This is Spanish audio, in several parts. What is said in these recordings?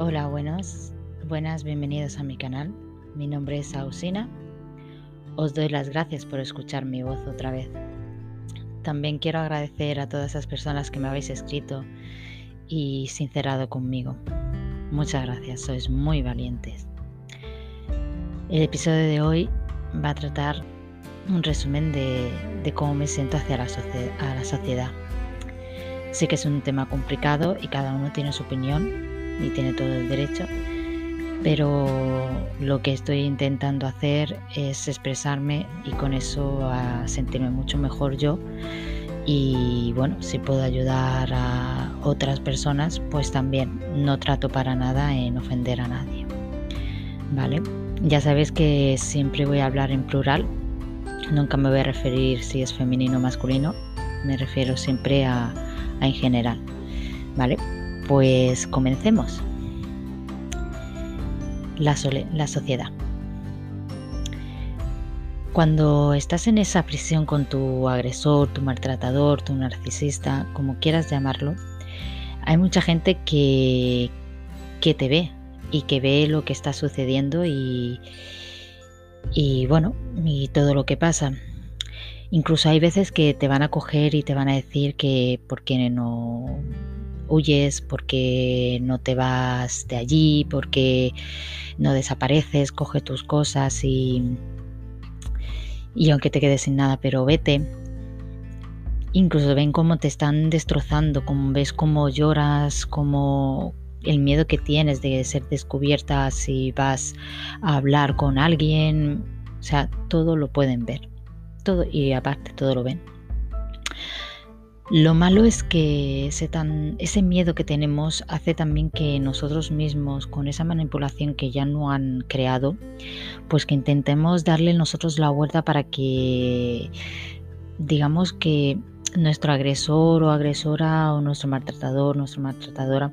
Hola, buenas, buenas, bienvenidos a mi canal. Mi nombre es Ausina. Os doy las gracias por escuchar mi voz otra vez. También quiero agradecer a todas esas personas que me habéis escrito y sincerado conmigo. Muchas gracias, sois muy valientes. El episodio de hoy va a tratar un resumen de, cómo me siento hacia la, la sociedad. Sé que es un tema complicado y cada uno tiene su opinión y tiene todo el derecho, pero lo que estoy intentando hacer es expresarme y con eso a sentirme mucho mejor yo y bueno, si puedo ayudar a otras personas, pues también no trato para nada en ofender a nadie. ¿Vale? Ya sabéis que siempre voy a hablar en plural, nunca me voy a referir si es femenino o masculino, me refiero siempre a, en general. ¿Vale? Pues comencemos. La, sociedad. Cuando estás en esa prisión con tu agresor, tu maltratador, tu narcisista, como quieras llamarlo, hay mucha gente que, que te ve y que ve lo que está sucediendo y, y bueno, y todo lo que pasa. Incluso hay veces que te van a coger y te van a decir que por qué no huyes, porque no te vas de allí, porque no desapareces, coge tus cosas y y aunque te quedes sin nada, pero vete. Incluso ven cómo te están destrozando, como ves cómo lloras, como el miedo que tienes de ser descubierta si vas a hablar con alguien, o sea, todo lo pueden ver. Todo y aparte todo lo ven. Lo malo es que ese, tan, ese miedo que tenemos hace también que nosotros mismos, con esa manipulación que ya no han creado, pues que intentemos darle nosotros la vuelta para que, digamos que nuestro agresor o agresora o nuestro maltratador, nuestra maltratadora,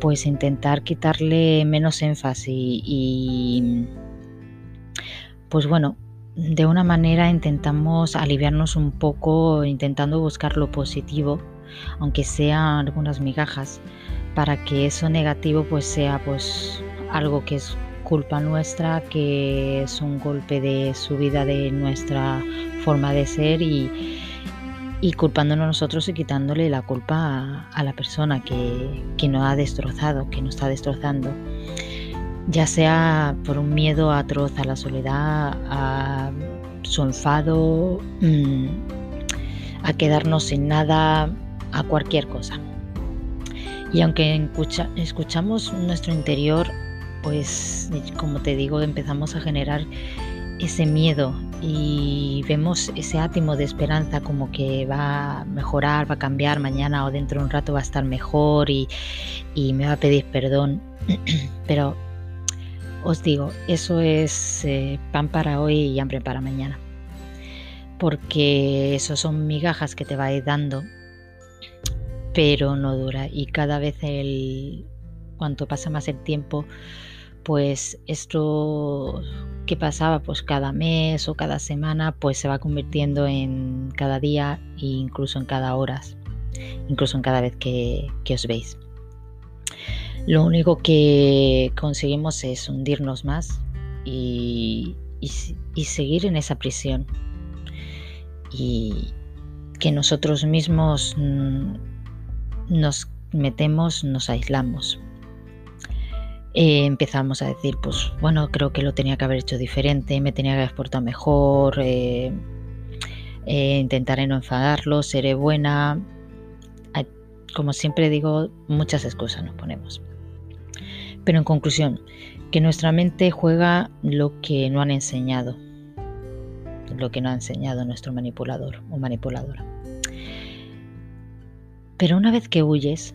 pues intentar quitarle menos énfasis y pues bueno, de una manera intentamos aliviarnos un poco intentando buscar lo positivo, aunque sean algunas migajas, para que eso negativo pues sea pues algo que es culpa nuestra, que es un golpe de subida de nuestra forma de ser y, culpándonos nosotros y quitándole la culpa a, la persona que, que nos ha destrozado, que nos está destrozando ya sea por un miedo atroz a la soledad, a su enfado, mm, a quedarnos sin nada, a cualquier cosa. Y aunque escuchamos nuestro interior, pues como te digo, empezamos a generar ese miedo y vemos ese átimo de esperanza como que va a mejorar, va a cambiar mañana o dentro de un rato va a estar mejor y, y me va a pedir perdón. Pero os digo, eso es eh, pan para hoy y hambre para mañana. Porque eso son migajas que te va a ir dando, pero no dura. Y cada vez el, cuanto pasa más el tiempo, pues esto que pasaba pues cada mes o cada semana, pues se va convirtiendo en cada día e incluso en cada hora, incluso en cada vez que os veis. Lo único que conseguimos es hundirnos más y, seguir en esa prisión. Y que nosotros mismos nos metemos, nos aislamos. Eh, empezamos a decir, pues bueno, creo que lo tenía que haber hecho diferente, me tenía que haber portado mejor, eh, eh, intentaré no enfadarlo, seré buena. Como siempre digo, muchas excusas nos ponemos. Pero en conclusión, que nuestra mente juega lo que no han enseñado, lo que no ha enseñado nuestro manipulador o manipuladora. Pero una vez que huyes,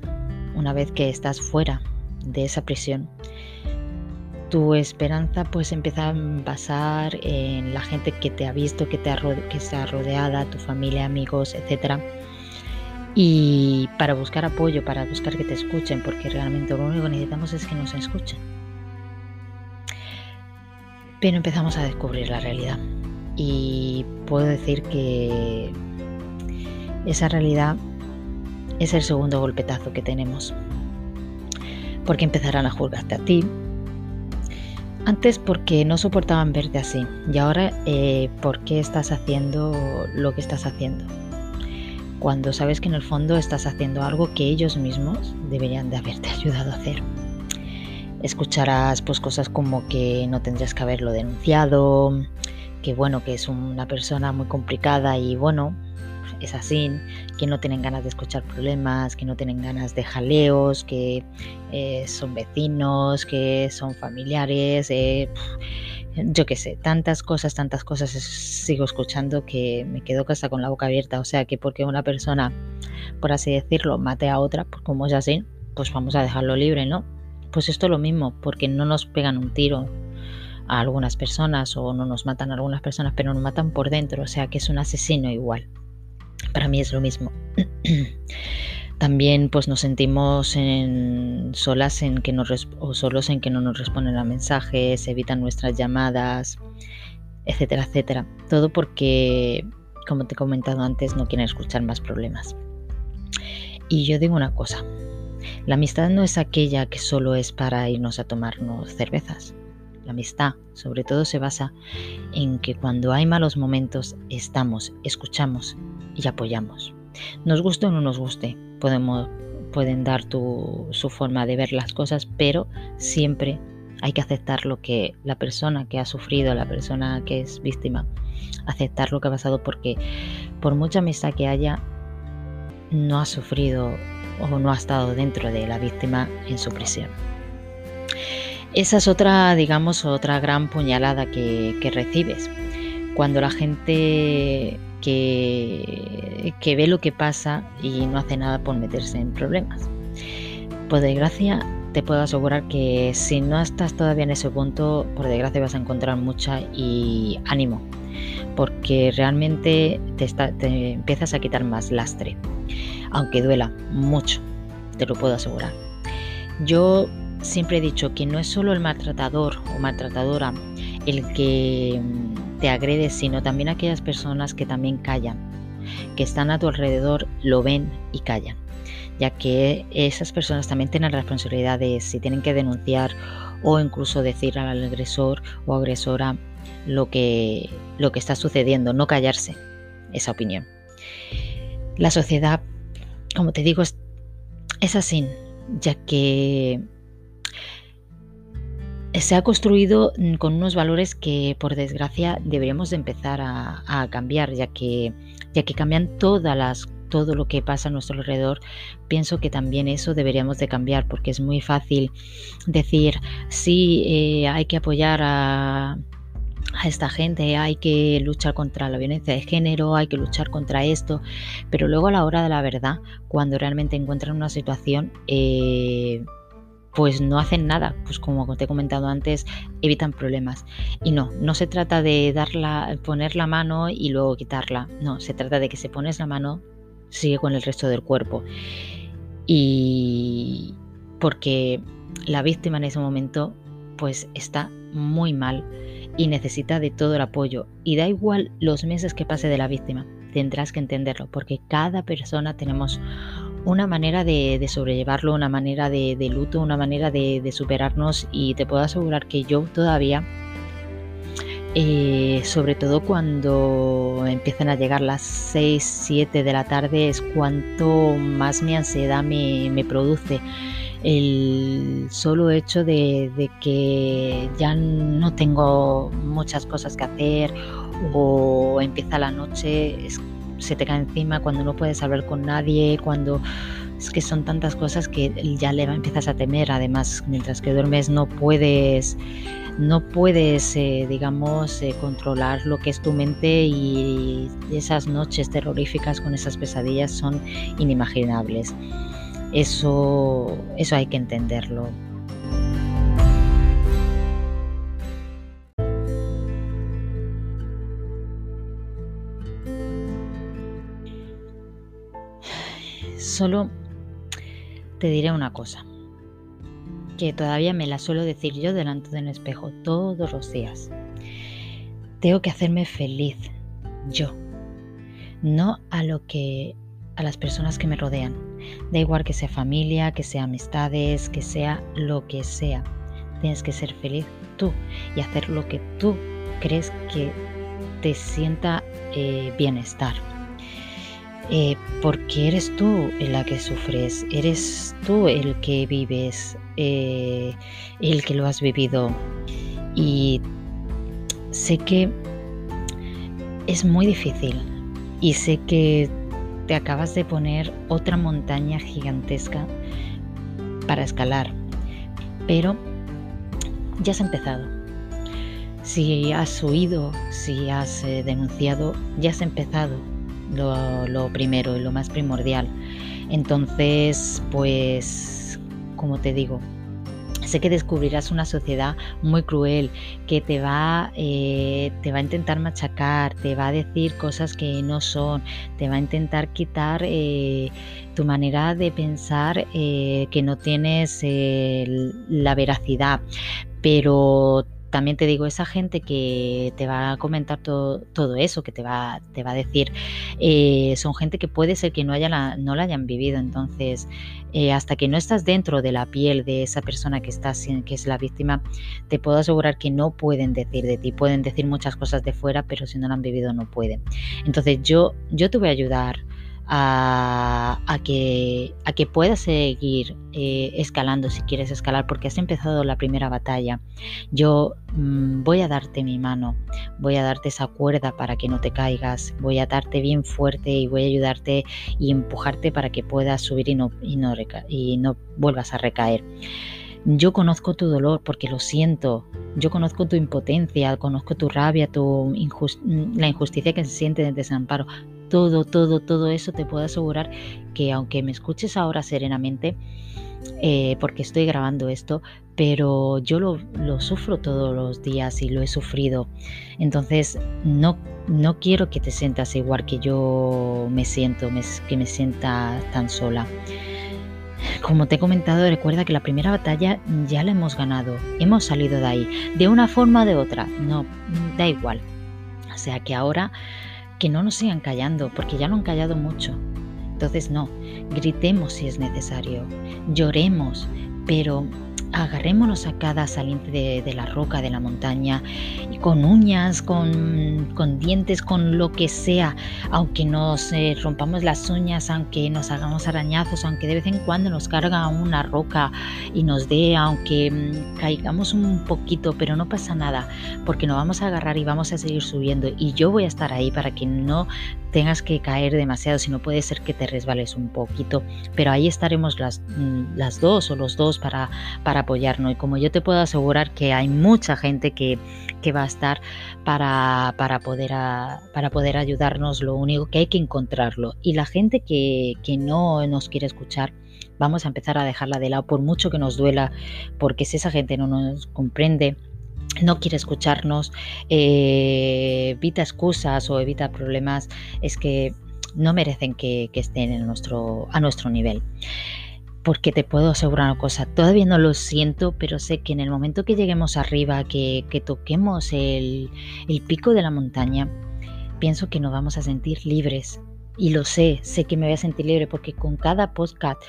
una vez que estás fuera de esa prisión, tu esperanza pues empieza a basar en la gente que te ha visto, que, te ha, que está rodeada, tu familia, amigos, etcétera y para buscar apoyo, para buscar que te escuchen, porque realmente lo único que necesitamos es que nos escuchen. Pero empezamos a descubrir la realidad y puedo decir que esa realidad es el segundo golpetazo que tenemos. porque empezarán a juzgarte a ti. Antes porque no soportaban verte así y ahora eh, porque estás haciendo lo que estás haciendo. Cuando sabes que en el fondo estás haciendo algo que ellos mismos deberían de haberte ayudado a hacer. Escucharás pues cosas como que no tendrías que haberlo denunciado, que bueno, que es una persona muy complicada y bueno, es así, que no tienen ganas de escuchar problemas, que no tienen ganas de jaleos, que eh, son vecinos, que son familiares, eh, yo qué sé, tantas cosas, tantas cosas sigo escuchando que me quedo casi con la boca abierta. O sea que porque una persona, por así decirlo, mate a otra, pues como es así, pues vamos a dejarlo libre, ¿no? Pues esto es lo mismo, porque no nos pegan un tiro a algunas personas o no nos matan a algunas personas, pero nos matan por dentro, o sea que es un asesino igual. Para mí es lo mismo. También pues nos sentimos en, solas en que o solos en que no nos responden a mensajes, evitan nuestras llamadas, etcétera, etcétera. Todo porque, como te he comentado antes, no quieren escuchar más problemas. Y yo digo una cosa, la amistad no es aquella que solo es para irnos a tomarnos cervezas. La amistad, sobre todo, se basa en que cuando hay malos momentos estamos, escuchamos y apoyamos. Nos guste o no nos guste, pueden dar su forma de ver las cosas, pero siempre hay que aceptar lo que la persona que ha sufrido, la persona que es víctima, aceptar lo que ha pasado porque por mucha amistad que haya, no ha sufrido o no ha estado dentro de la víctima en su prisión. Esa es otra, digamos, otra gran puñalada que, recibes. Cuando la gente que, ve lo que pasa y no hace nada por meterse en problemas. Por desgracia, te puedo asegurar que si no estás todavía en ese punto, por desgracia vas a encontrar mucha y ánimo, porque realmente te, te empiezas a quitar más lastre, aunque duela mucho, te lo puedo asegurar. Yo Siempre he dicho que no es solo el maltratador o maltratadora el que te agrede, sino también aquellas personas que también callan, que están a tu alrededor, lo ven y callan, ya que esas personas también tienen responsabilidad de si tienen que denunciar o incluso decir al agresor o agresora lo que, lo que está sucediendo, no callarse esa opinión. La sociedad, como te digo, es así, ya que se ha construido mm, con unos valores que por desgracia deberíamos de empezar a, cambiar, ya que, ya que cambian todas las, todo lo que pasa a nuestro alrededor, pienso que también eso deberíamos de cambiar, porque es muy fácil decir, sí, eh, hay que apoyar a, a esta gente, hay que luchar contra la violencia de género, hay que luchar contra esto, pero luego a la hora de la verdad, cuando realmente encuentran una situación, eh, pues no hacen nada, pues como te he comentado antes, evitan problemas. Y no, no se trata de darla, poner la mano y luego quitarla, no, se trata de que se pones la mano, sigue con el resto del cuerpo. Y porque la víctima en ese momento pues está muy mal y necesita de todo el apoyo. Y da igual los meses que pase de la víctima, tendrás que entenderlo, porque cada persona tenemos una manera de, sobrellevarlo, una manera de, luto, una manera de, superarnos y te puedo asegurar que yo todavía, eh, sobre todo cuando empiezan a llegar las 6, 7 de la tarde, es cuanto más mi ansiedad me, produce. El solo hecho de, de que ya no tengo muchas cosas que hacer o empieza la noche, es se te cae encima, cuando no puedes hablar con nadie, cuando es que son tantas cosas que ya le empiezas a temer. Además, mientras que duermes no puedes, no puedes, eh, digamos, eh, controlar lo que es tu mente y esas noches terroríficas con esas pesadillas son inimaginables. Eso, eso hay que entenderlo. Solo te diré una cosa, que todavía me la suelo decir yo delante de un espejo todos los días. Tengo que hacerme feliz, yo, no a lo que a las personas que me rodean, Da igual que sea familia, que sea amistades, que sea lo que sea. Tienes que ser feliz tú y hacer lo que tú crees que te sienta eh, bienestar. Eh, porque eres tú la que sufres, eres tú el que vives, eh, el que lo has vivido. Y sé que es muy difícil y sé que te acabas de poner otra montaña gigantesca para escalar, pero ya has empezado. Si has huido, si has eh, denunciado, ya has empezado lo, primero y lo más primordial. Entonces, pues, como te digo, sé que descubrirás una sociedad muy cruel que te va, eh, te va a intentar machacar, te va a decir cosas que no son, te va a intentar quitar eh, tu manera de pensar eh, que no tienes la veracidad. Pero también te digo, esa gente que te va a comentar todo, eso, que te va, te va a decir, eh, son gente que puede ser que no, haya la, no la hayan vivido. Entonces, eh, hasta que no estás dentro de la piel de esa persona que, está, que es la víctima, te puedo asegurar que no pueden decir de ti. Pueden decir muchas cosas de fuera, pero si no lo han vivido, no pueden. Entonces, yo, yo te voy a ayudar a, que, a que puedas seguir eh, escalando si quieres escalar, porque has empezado la primera batalla. Yo mm, voy a darte mi mano, voy a darte esa cuerda para que no te caigas, voy a darte bien fuerte y voy a ayudarte y empujarte para que puedas subir y no, y no, y no vuelvas a recaer. Yo conozco tu dolor porque lo siento. Yo conozco tu impotencia, conozco tu rabia, tu la injusticia que se siente en desamparo todo, todo, todo eso te puedo asegurar que aunque me escuches ahora serenamente, eh, porque estoy grabando esto, pero yo lo, sufro todos los días y lo he sufrido. Entonces, no, no quiero que te sientas igual que yo me siento, que me sienta tan sola. Como te he comentado, recuerda que la primera batalla ya la hemos ganado, hemos salido de ahí, de una forma o de otra, no, da igual. O sea que ahora que no nos sigan callando, porque ya lo han callado mucho. Entonces no, gritemos si es necesario, lloremos, pero agarrémonos a cada saliente de, la roca, de la montaña, y con uñas, con, dientes, con lo que sea, aunque nos eh, rompamos las uñas, aunque nos hagamos arañazos, aunque de vez en cuando nos carga una roca y nos dé, aunque mm, caigamos un poquito, pero no pasa nada, porque nos vamos a agarrar y vamos a seguir subiendo, y yo voy a estar ahí para que no tengas que caer demasiado, si no puede ser que te resbales un poquito, pero ahí estaremos las, mm, las dos o los dos para, para apoyarnos. Y como yo te puedo asegurar que hay mucha gente que, va a estar para, para, poder para poder ayudarnos, lo único que hay que encontrarlo. Y la gente que, que no nos quiere escuchar, vamos a empezar a dejarla de lado, por mucho que nos duela, porque si esa gente no nos comprende, no quiere escucharnos, eh, evita excusas o evita problemas, es que no merecen que, estén en nuestro, a nuestro nivel. Porque te puedo asegurar una cosa, todavía no lo siento, pero sé que en el momento que lleguemos arriba, que, toquemos el, el pico de la montaña, pienso que nos vamos a sentir libres, y lo sé, sé que me voy a sentir libre porque con cada podcast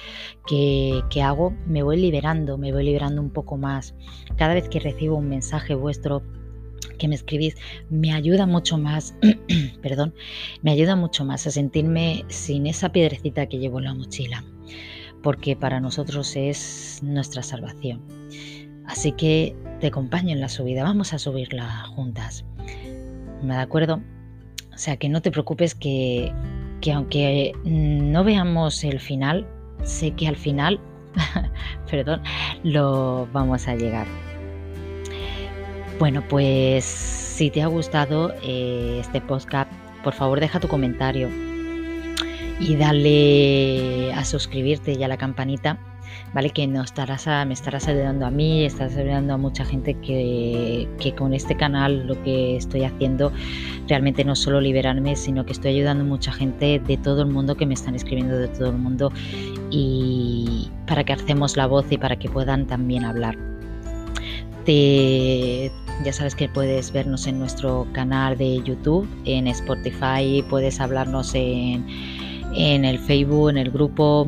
que, hago me voy liberando, me voy liberando un poco más. Cada vez que recibo un mensaje vuestro que me escribís me ayuda mucho más, perdón, me ayuda mucho más a sentirme sin esa piedrecita que llevo en la mochila, porque para nosotros es nuestra salvación. Así que te acompaño en la subida, vamos a subirla juntas. ¿Me de acuerdo? O sea que no te preocupes que que aunque no veamos el final, sé que al final, perdón, lo vamos a llegar. Bueno, pues si te ha gustado eh, este podcast, por favor deja tu comentario y dale a suscribirte y a la campanita ¿vale? Que no estarás me estarás ayudando a mí, estás ayudando a mucha gente que, con este canal lo que estoy haciendo realmente no solo liberarme, sino que estoy ayudando a mucha gente de todo el mundo que me están escribiendo de todo el mundo y para que hacemos la voz y para que puedan también hablar. ya sabes que puedes vernos en nuestro canal de YouTube, en Spotify, puedes hablarnos en, en el Facebook, en el grupo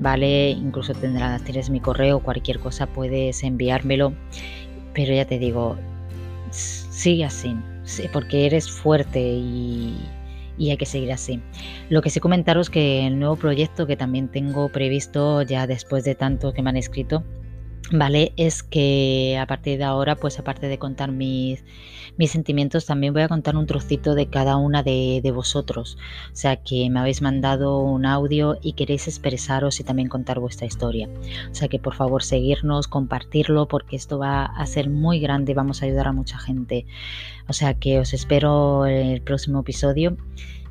¿vale? Incluso tendrás, tienes mi correo, cualquier cosa puedes enviármelo, pero ya te digo, sigue así, porque eres fuerte y, hay que seguir así. Lo que sí comentaros que el nuevo proyecto que también tengo previsto ya después de tanto que me han escrito, ¿vale? Es que a partir de ahora, pues aparte de contar mis, mis sentimientos, también voy a contar un trocito de cada una de, de, vosotros. O sea, que me habéis mandado un audio y queréis expresaros y también contar vuestra historia. O sea, que por favor seguirnos, compartirlo, porque esto va a ser muy grande, vamos a ayudar a mucha gente. O sea, que os espero en el próximo episodio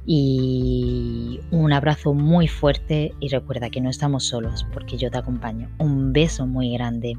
y un abrazo muy fuerte y recuerda que no estamos solos porque yo te acompaño. Un beso muy grande.